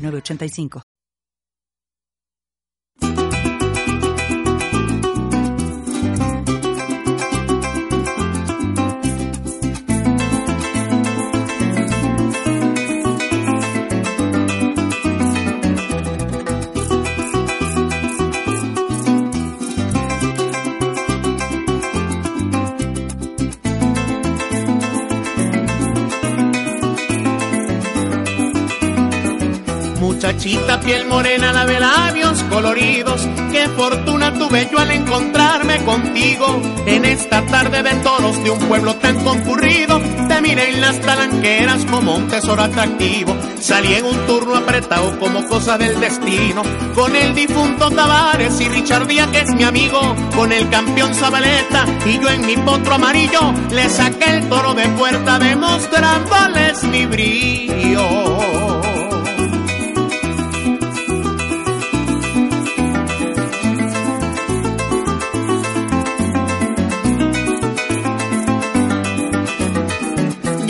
906985. Muchachita piel morena, la de labios coloridos, qué fortuna tuve yo al encontrarme contigo en esta tarde de toros de un pueblo tan concurrido. Te miré en las talanqueras como un tesoro atractivo, salí en un turno apretado como cosa del destino, con el difunto Tavares y Richard Díaz que es mi amigo, con el campeón Zabaleta y yo en mi potro amarillo le saqué el toro de puerta demostrándoles mi brillo.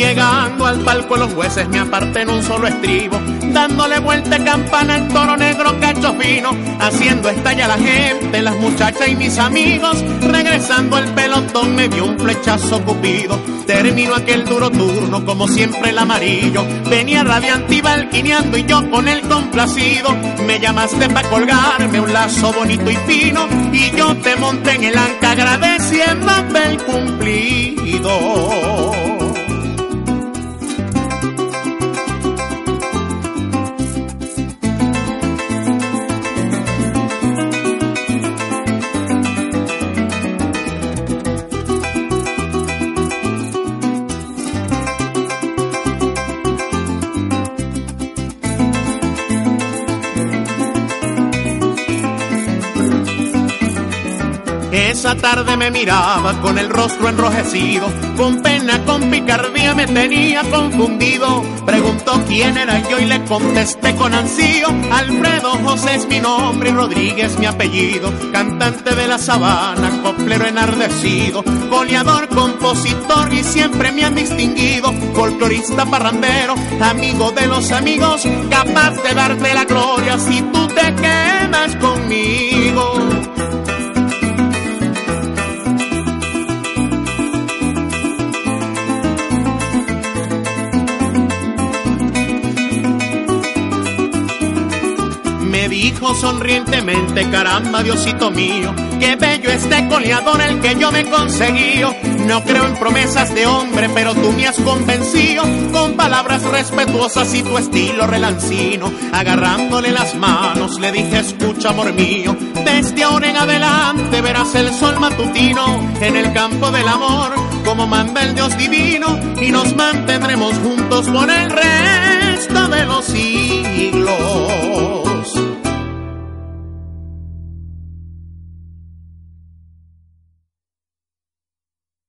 Llegando al palco los jueces me aparté en un solo estribo, dándole vuelta campana al toro negro cacho fino, haciendo estallar la gente, las muchachas y mis amigos, regresando el pelotón me dio un flechazo cupido, terminó aquel duro turno como siempre el amarillo, venía radiante y balquineando y yo con el complacido, me llamaste para colgarme un lazo bonito y fino, y yo te monté en el anca agradeciendo el cumplido. Esa tarde me miraba con el rostro enrojecido, con pena, con picardía me tenía confundido. Preguntó quién era yo y le contesté con ansío. Alfredo José es mi nombre y Rodríguez mi apellido. Cantante de la sabana, coplero enardecido, goleador, compositor y siempre me han distinguido. Folclorista parrandero, amigo de los amigos, capaz de darte la gloria si tú te quedas conmigo. Dijo sonrientemente, caramba Diosito mío, qué bello este coleador el que yo me conseguí. No creo en promesas de hombre, pero tú me has convencido con palabras respetuosas y tu estilo relancino. Agarrándole las manos le dije, escucha amor mío, desde ahora en adelante verás el sol matutino en el campo del amor, como manda el Dios divino, y nos mantendremos juntos por el resto de los siglos.